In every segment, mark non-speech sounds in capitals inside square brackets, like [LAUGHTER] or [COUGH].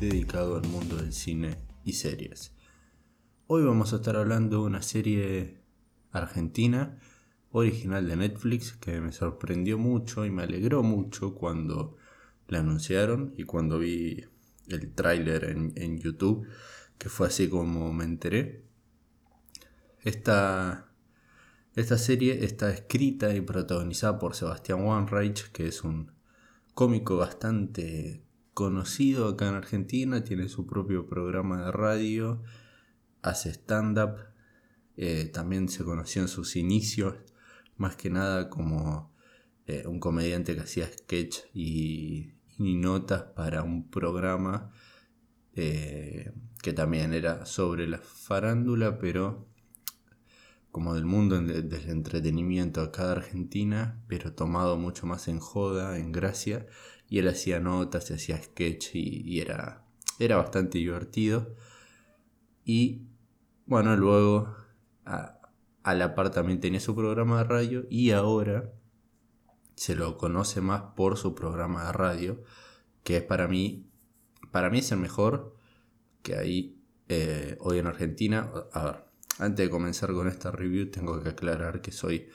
dedicado al mundo del cine y series. Hoy vamos a estar hablando de una serie argentina, original de Netflix, que me sorprendió mucho y me alegró mucho cuando la anunciaron y cuando vi el tráiler en, YouTube, que fue así como me enteré. Esta esta serie está escrita y protagonizada por Sebastián Wanreich, que es un cómico bastante conocido acá en Argentina, tiene su propio programa de radio, hace stand-up, eh, también se conoció en sus inicios, más que nada como eh, un comediante que hacía sketch y, notas para un programa eh, que también era sobre la farándula, pero como del mundo del entretenimiento acá de Argentina, pero tomado mucho más en joda, en gracia, y él hacía notas, hacía sketch y, era, era bastante divertido. Y bueno, luego a, a la par también tenía su programa de radio y ahora se lo conoce más por su programa de radio, que es para mí, para mí es el mejor que hay eh, hoy en Argentina. A ver, antes de comenzar con esta review tengo que aclarar que soy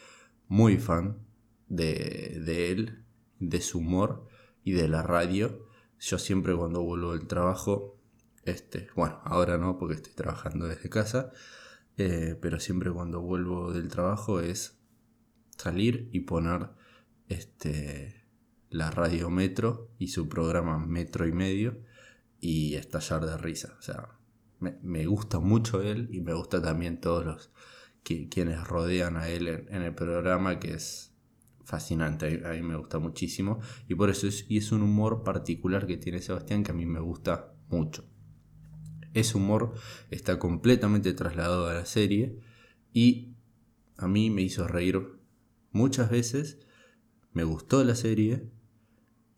muy fan de, él, de su humor y de la radio. Yo siempre cuando vuelvo del trabajo, este, bueno, ahora no porque estoy trabajando desde casa, eh, pero siempre cuando vuelvo del trabajo es salir y poner este, la radio Metro y su programa Metro y Medio y estallar de risa. O sea, me, gusta mucho él y me gusta también todos los que, quienes rodean a él en, el programa, que es fascinante, a mí, me gusta muchísimo. Y por eso es, y es un humor particular que tiene Sebastián que a mí me gusta mucho. Ese humor está completamente trasladado a la serie y a mí me hizo reír muchas veces, me gustó la serie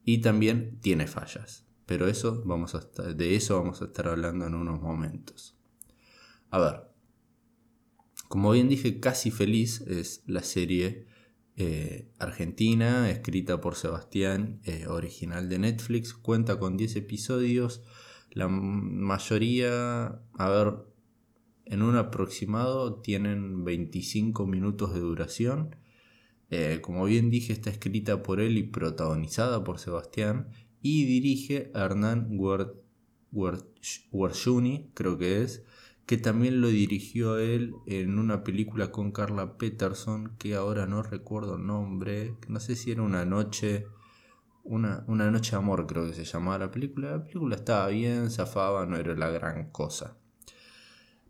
y también tiene fallas pero eso vamos a de eso vamos a estar hablando en unos momentos. A ver, como bien dije, Casi Feliz es la serie eh, argentina, escrita por Sebastián, eh, original de Netflix, cuenta con 10 episodios, la mayoría, a ver, en un aproximado tienen 25 minutos de duración. Eh, como bien dije, está escrita por él y protagonizada por Sebastián y dirige a Hernán Guarjuni, creo que es, que también lo dirigió él en una película con Carla Peterson, que ahora no recuerdo el nombre, no sé si era una noche, una, una noche de amor creo que se llamaba la película, la película estaba bien, zafaba, no era la gran cosa.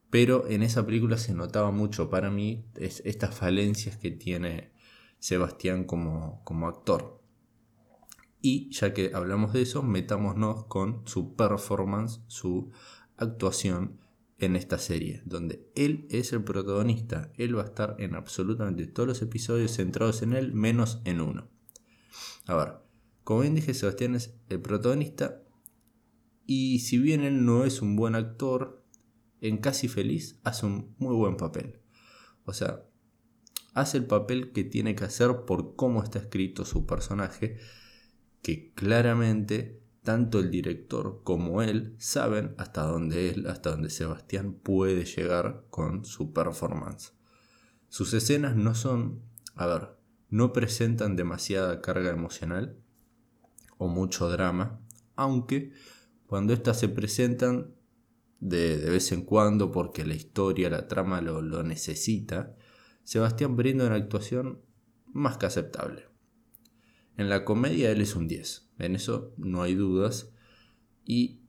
Pero en esa película se notaba mucho para mí estas falencias que tiene Sebastián como, como actor. Y ya que hablamos de eso, metámonos con su performance, su actuación en esta serie, donde él es el protagonista. Él va a estar en absolutamente todos los episodios centrados en él, menos en uno. A ver, como bien dije, Sebastián es el protagonista. Y si bien él no es un buen actor, en Casi Feliz hace un muy buen papel. O sea, hace el papel que tiene que hacer por cómo está escrito su personaje que claramente tanto el director como él saben hasta dónde él, hasta dónde Sebastián puede llegar con su performance. Sus escenas no son, a ver, no presentan demasiada carga emocional o mucho drama, aunque cuando éstas se presentan de, vez en cuando porque la historia, la trama lo, lo necesita, Sebastián brinda una actuación más que aceptable. En la comedia él es un 10, en eso no hay dudas. Y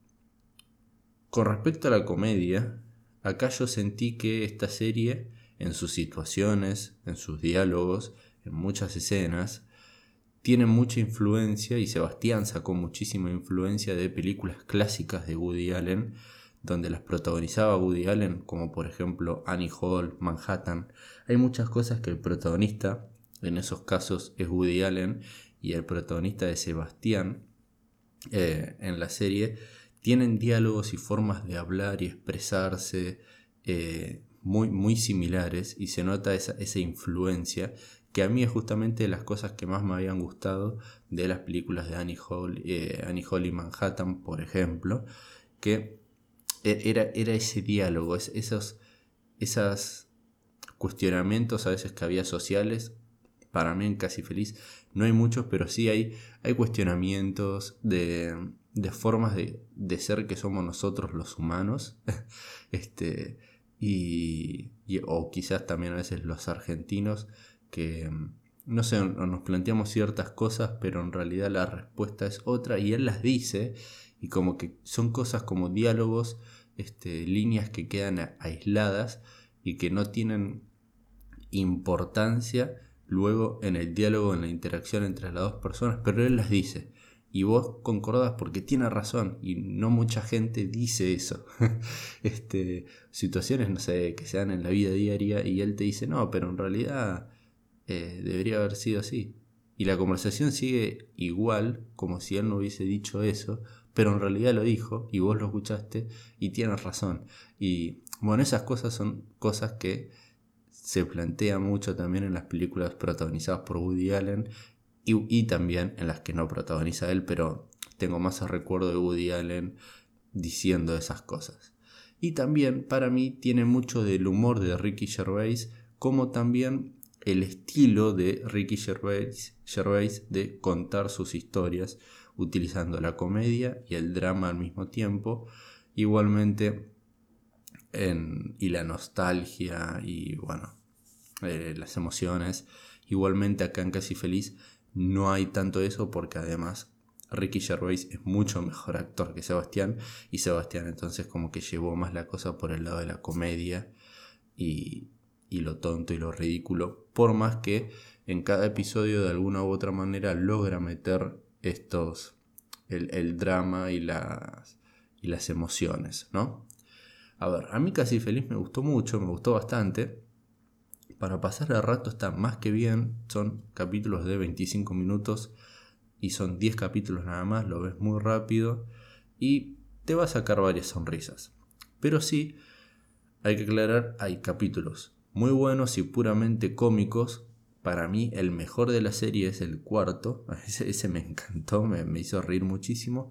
con respecto a la comedia, acá yo sentí que esta serie, en sus situaciones, en sus diálogos, en muchas escenas, tiene mucha influencia y Sebastián sacó muchísima influencia de películas clásicas de Woody Allen, donde las protagonizaba Woody Allen, como por ejemplo Annie Hall, Manhattan. Hay muchas cosas que el protagonista en esos casos es Woody Allen y el protagonista de Sebastián eh, en la serie tienen diálogos y formas de hablar y expresarse eh, muy, muy similares y se nota esa, esa influencia que a mí es justamente de las cosas que más me habían gustado de las películas de Annie Hall, eh, Annie Hall y Manhattan, por ejemplo, que e, era, era ese diálogo, esos, cuestionamientos a veces que había sociales, para mí en Casi Feliz no hay muchos, pero sí hay, hay cuestionamientos de, de formas de, de, ser que somos nosotros los humanos, [LAUGHS] este, y, o quizás también a veces los argentinos, que no sé, nos planteamos ciertas cosas, pero en realidad la respuesta es otra, y él las dice, y como que son cosas como diálogos, este, líneas que quedan aisladas y que no tienen importancia luego en el diálogo, en la interacción entre las dos personas, pero él las dice. Y vos concordás porque tiene razón y no mucha gente dice eso. [LAUGHS] este, situaciones, no sé, que se dan en la vida diaria y él te dice, no, pero en realidad eh, debería haber sido así. Y la conversación sigue igual, como si él no hubiese dicho eso, pero en realidad lo dijo y vos lo escuchaste y tienes razón. Y bueno, esas cosas son cosas que se plantean mucho también en las películas protagonizadas por Woody Allen y, también en las que no protagoniza él, pero tengo más el recuerdo de Woody Allen diciendo esas cosas. Y también para mí tiene mucho del humor de Ricky Gervais, como también el estilo de Ricky Gervais de contar sus historias utilizando la comedia y el drama al mismo tiempo. Igualmente, y la nostalgia y bueno, eh, las emociones. Igualmente acá en Casi Feliz no hay tanto eso porque además Ricky Gervais es mucho mejor actor que Sebastián y Sebastián entonces como que llevó más la cosa por el lado de la comedia y, y lo tonto y lo ridículo, por más que en cada episodio de alguna u otra manera logra meter estos, el, drama y las, y las emociones, ¿no? A ver, a mí Casi Feliz me gustó mucho, me gustó bastante. Para pasar el rato está más que bien, son capítulos de 25 minutos y son 10 capítulos nada más, lo ves muy rápido y te va a sacar varias sonrisas. Pero sí, hay que aclarar, hay capítulos muy buenos y puramente cómicos para mí el mejor de la serie es el cuarto, [LAUGHS] ese, me encantó, me, hizo reír muchísimo.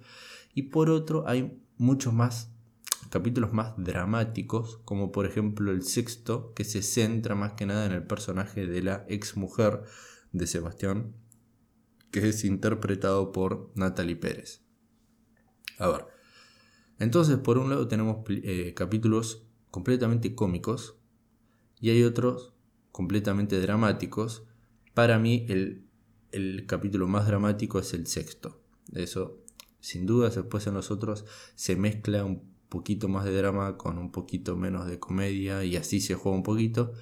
Y por otro hay muchos más capítulos más dramáticos, como por ejemplo el sexto, que se centra más que nada en el personaje de la ex mujer de Sebastián, que es interpretado por Natalie Pérez. A ver, entonces por un lado tenemos eh, capítulos completamente cómicos y hay otros completamente dramáticos. Para mí el, capítulo más dramático es el sexto. Eso, sin duda, después en los otros se mezcla un poquito más de drama con un poquito menos de comedia y así se juega un poquito.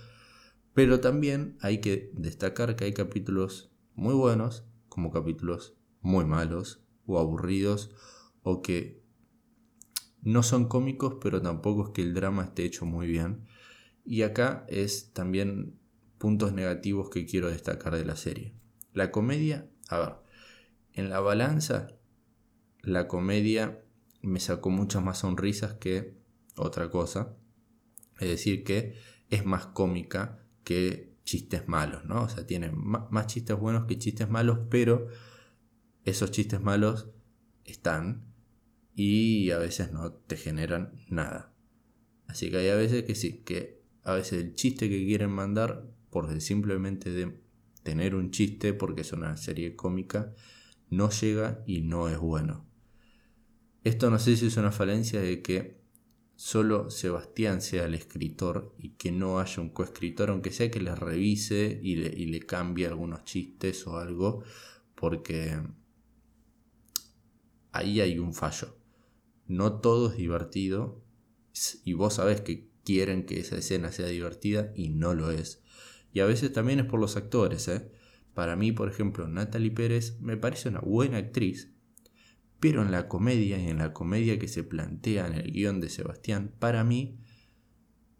Pero también hay que destacar que hay capítulos muy buenos como capítulos muy malos o aburridos o que no son cómicos pero tampoco es que el drama esté hecho muy bien. Y acá es también puntos negativos que quiero destacar de la serie. La comedia, a ver, en la balanza, la comedia me sacó muchas más sonrisas que otra cosa. Es decir, que es más cómica que chistes malos, ¿no? O sea, tiene más chistes buenos que chistes malos, pero esos chistes malos están y a veces no te generan nada. Así que hay a veces que sí, que a veces el chiste que quieren mandar por simplemente de tener un chiste, porque es una serie cómica, no llega y no es bueno. Esto no sé si es una falencia de que solo Sebastián sea el escritor y que no haya un coescritor, aunque sea que le revise y le, y le cambie algunos chistes o algo, porque ahí hay un fallo. No todo es divertido y vos sabés que quieren que esa escena sea divertida y no lo es. Y a veces también es por los actores. ¿eh? Para mí, por ejemplo, Natalie Pérez me parece una buena actriz, pero en la comedia y en la comedia que se plantea en el guion de Sebastián, para mí,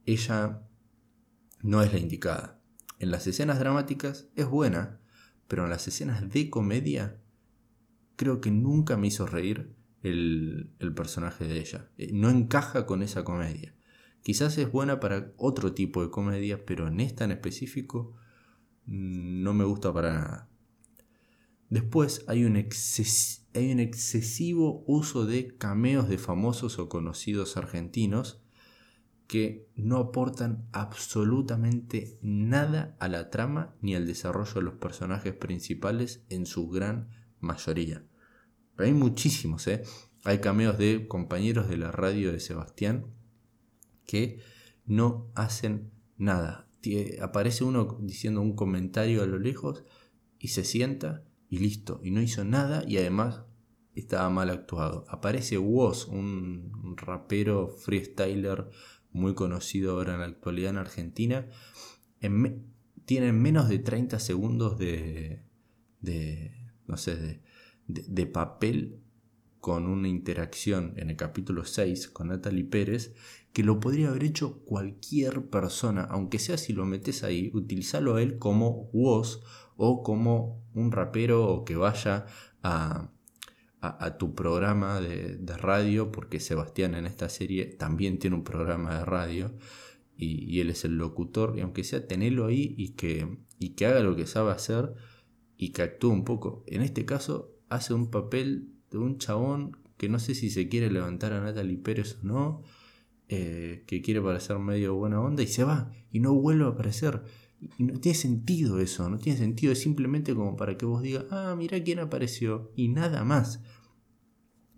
ella no es la indicada. En las escenas dramáticas es buena, pero en las escenas de comedia creo que nunca me hizo reír el, personaje de ella. Eh, no encaja con esa comedia. Quizás es buena para otro tipo de comedia, pero en esta en específico no me gusta para nada. Después hay un, hay un excesivo uso de cameos de famosos o conocidos argentinos que no aportan absolutamente nada a la trama ni al desarrollo de los personajes principales en su gran mayoría. Hay muchísimos, ¿eh? Hay cameos de compañeros de la radio de Sebastián que no hacen nada. Aparece uno diciendo un comentario a lo lejos y se sienta y listo. Y no hizo nada y además estaba mal actuado. Aparece Woz, un rapero freestyler muy conocido ahora en la actualidad en Argentina. tiene menos de 30 segundos de, no sé, de, papel con una interacción en el capítulo 6 con Natalie Pérez que lo podría haber hecho cualquier persona, aunque sea si lo metes ahí, utilizarlo a él como voz o como un rapero o que vaya a, tu programa de, radio, porque Sebastián en esta serie también tiene un programa de radio y, él es el locutor, y aunque sea tenerlo ahí y que, y que haga lo que sabe hacer y que actúe un poco. En este caso hace un papel de un chabón que no sé si se quiere levantar a Natalie Pérez o no, eh, que quiere parecer medio buena onda y se va y no vuelve a aparecer. Y no tiene sentido eso, no tiene sentido, es simplemente como para que vos digas, ah, mira quién apareció y nada más.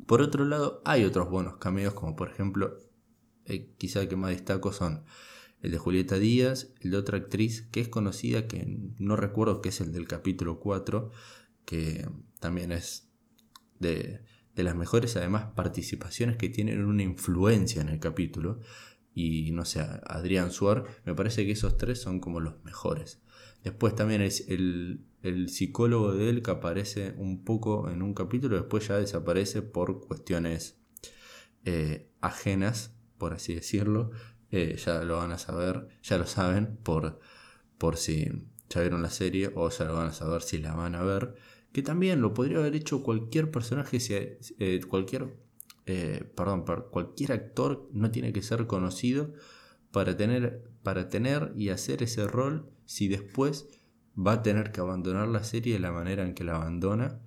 Por otro lado, hay otros buenos cameos, como por ejemplo, eh, quizá el que más destaco son el de Julieta Díaz, el de otra actriz que es conocida, que no recuerdo que es el del capítulo 4, que también es de, de las mejores además participaciones que tienen una influencia en el capítulo. Y no sé, Adrián Suar, me parece que esos tres son como los mejores. Después también es el, psicólogo de él que aparece un poco en un capítulo, después ya desaparece por cuestiones eh, ajenas, por así decirlo. Eh, ya lo van a saber, ya lo saben por, por si ya vieron la serie o ya lo van a saber si la van a ver. Que también lo podría haber hecho cualquier personaje, eh, cualquier, perdón, cualquier actor no tiene que ser conocido para tener, para tener y hacer ese rol si después va a tener que abandonar la serie de la manera en que la abandona.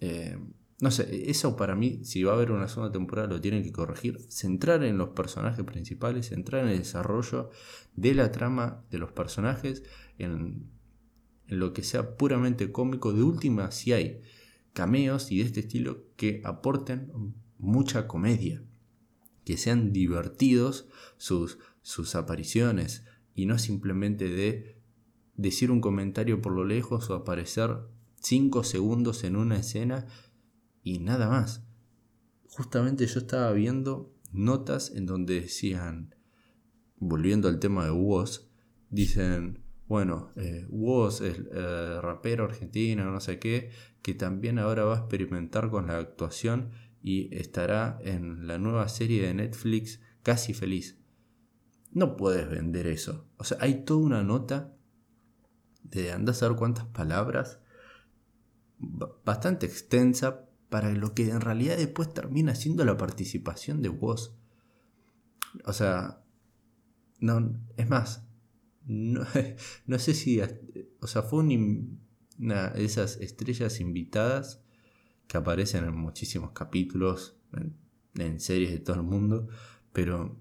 Eh, no sé, eso para mí, si va a haber una segunda temporada, lo tienen que corregir. Centrar en los personajes principales, centrar en el desarrollo de la trama de los personajes, en lo que sea puramente cómico. De última, si hay cameos y de este estilo que aporten mucha comedia, que sean divertidos sus, sus apariciones y no simplemente de decir un comentario por lo lejos o aparecer 5 segundos en una escena y nada más. Justamente yo estaba viendo notas en donde decían, volviendo al tema de Woz, dicen, bueno, eh, es eh, rapero argentino, no sé qué, que también ahora va a experimentar con la actuación y estará en la nueva serie de Netflix Casi Feliz. No puedes vender eso. O sea, hay toda una nota de andar a saber cuántas palabras, bastante extensa para lo que en realidad después termina siendo la participación de vos. O sea, no, es más, no, [LAUGHS] sé si, o sea, fue una de esas estrellas invitadas que aparecen en muchísimos capítulos, en series de todo el mundo, pero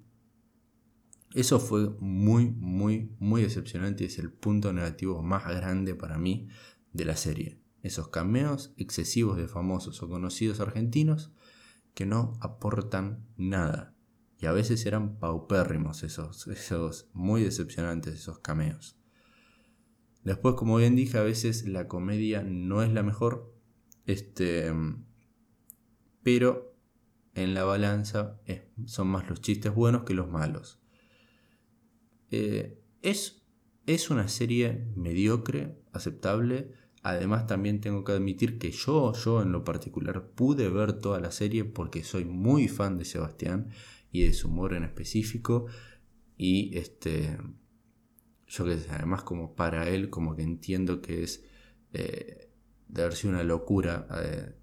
eso fue muy, muy, muy decepcionante y es el punto negativo más grande para mí de la serie. Esos cameos excesivos de famosos o conocidos argentinos que no aportan nada. Y a veces eran paupérrimos esos, esos muy decepcionantes esos cameos. Después, como bien dije, a veces la comedia no es la mejor. Este, pero en la balanza son más los chistes buenos que los malos. Eh, es, es una serie mediocre, aceptable. Además también tengo que admitir que yo, yo en lo particular, pude ver toda la serie porque soy muy fan de Sebastián y de su humor en específico. Y este, yo que sé, además como para él, como que entiendo que es eh, de haber sido una locura eh,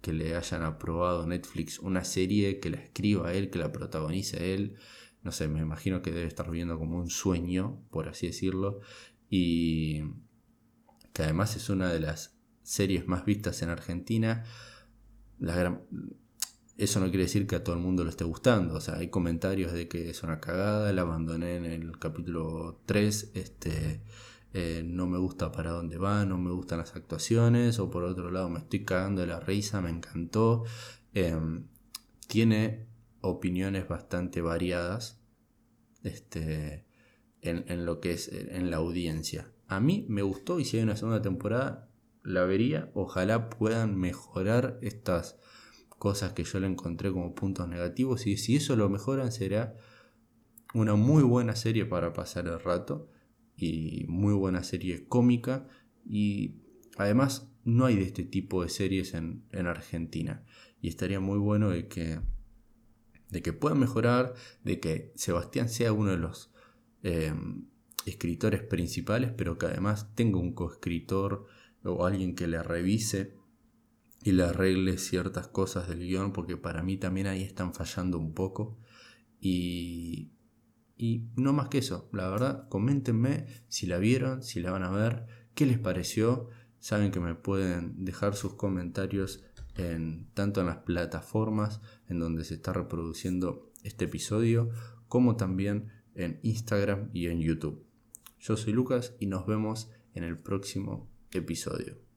que le hayan aprobado Netflix una serie, que la escriba él, que la protagonice él no sé, me imagino que debe estar viviendo como un sueño, por así decirlo. Y, que además es una de las series más vistas en Argentina. Eso no quiere decir que a todo el mundo lo esté gustando. O sea, hay comentarios de que es una cagada, la abandoné en el capítulo 3, este, eh, no me gusta para dónde va, no me gustan las actuaciones, o por otro lado me estoy cagando de la risa, me encantó. Em, tiene opiniones bastante variadas este, en, lo que es en la audiencia. A mí me gustó y si hay una segunda temporada la vería. Ojalá puedan mejorar estas cosas que yo le encontré como puntos negativos y si eso lo mejoran será una muy buena serie para pasar el rato y muy buena serie cómica y además no hay de este tipo de series en, en Argentina y estaría muy bueno de que de que puedan mejorar, de que Sebastián sea uno de los eh, escritores principales, pero que además tenga un coescritor o alguien que le revise y le arregle ciertas cosas del guion, porque para mí también ahí están fallando un poco. Y, y no más que eso, la verdad, coméntenme si la vieron, si la van a ver, qué les pareció. Saben que me pueden dejar sus comentarios en, tanto en las plataformas en donde se está reproduciendo este episodio, como también en Instagram y en YouTube. Yo soy Lucas y nos vemos en el próximo episodio.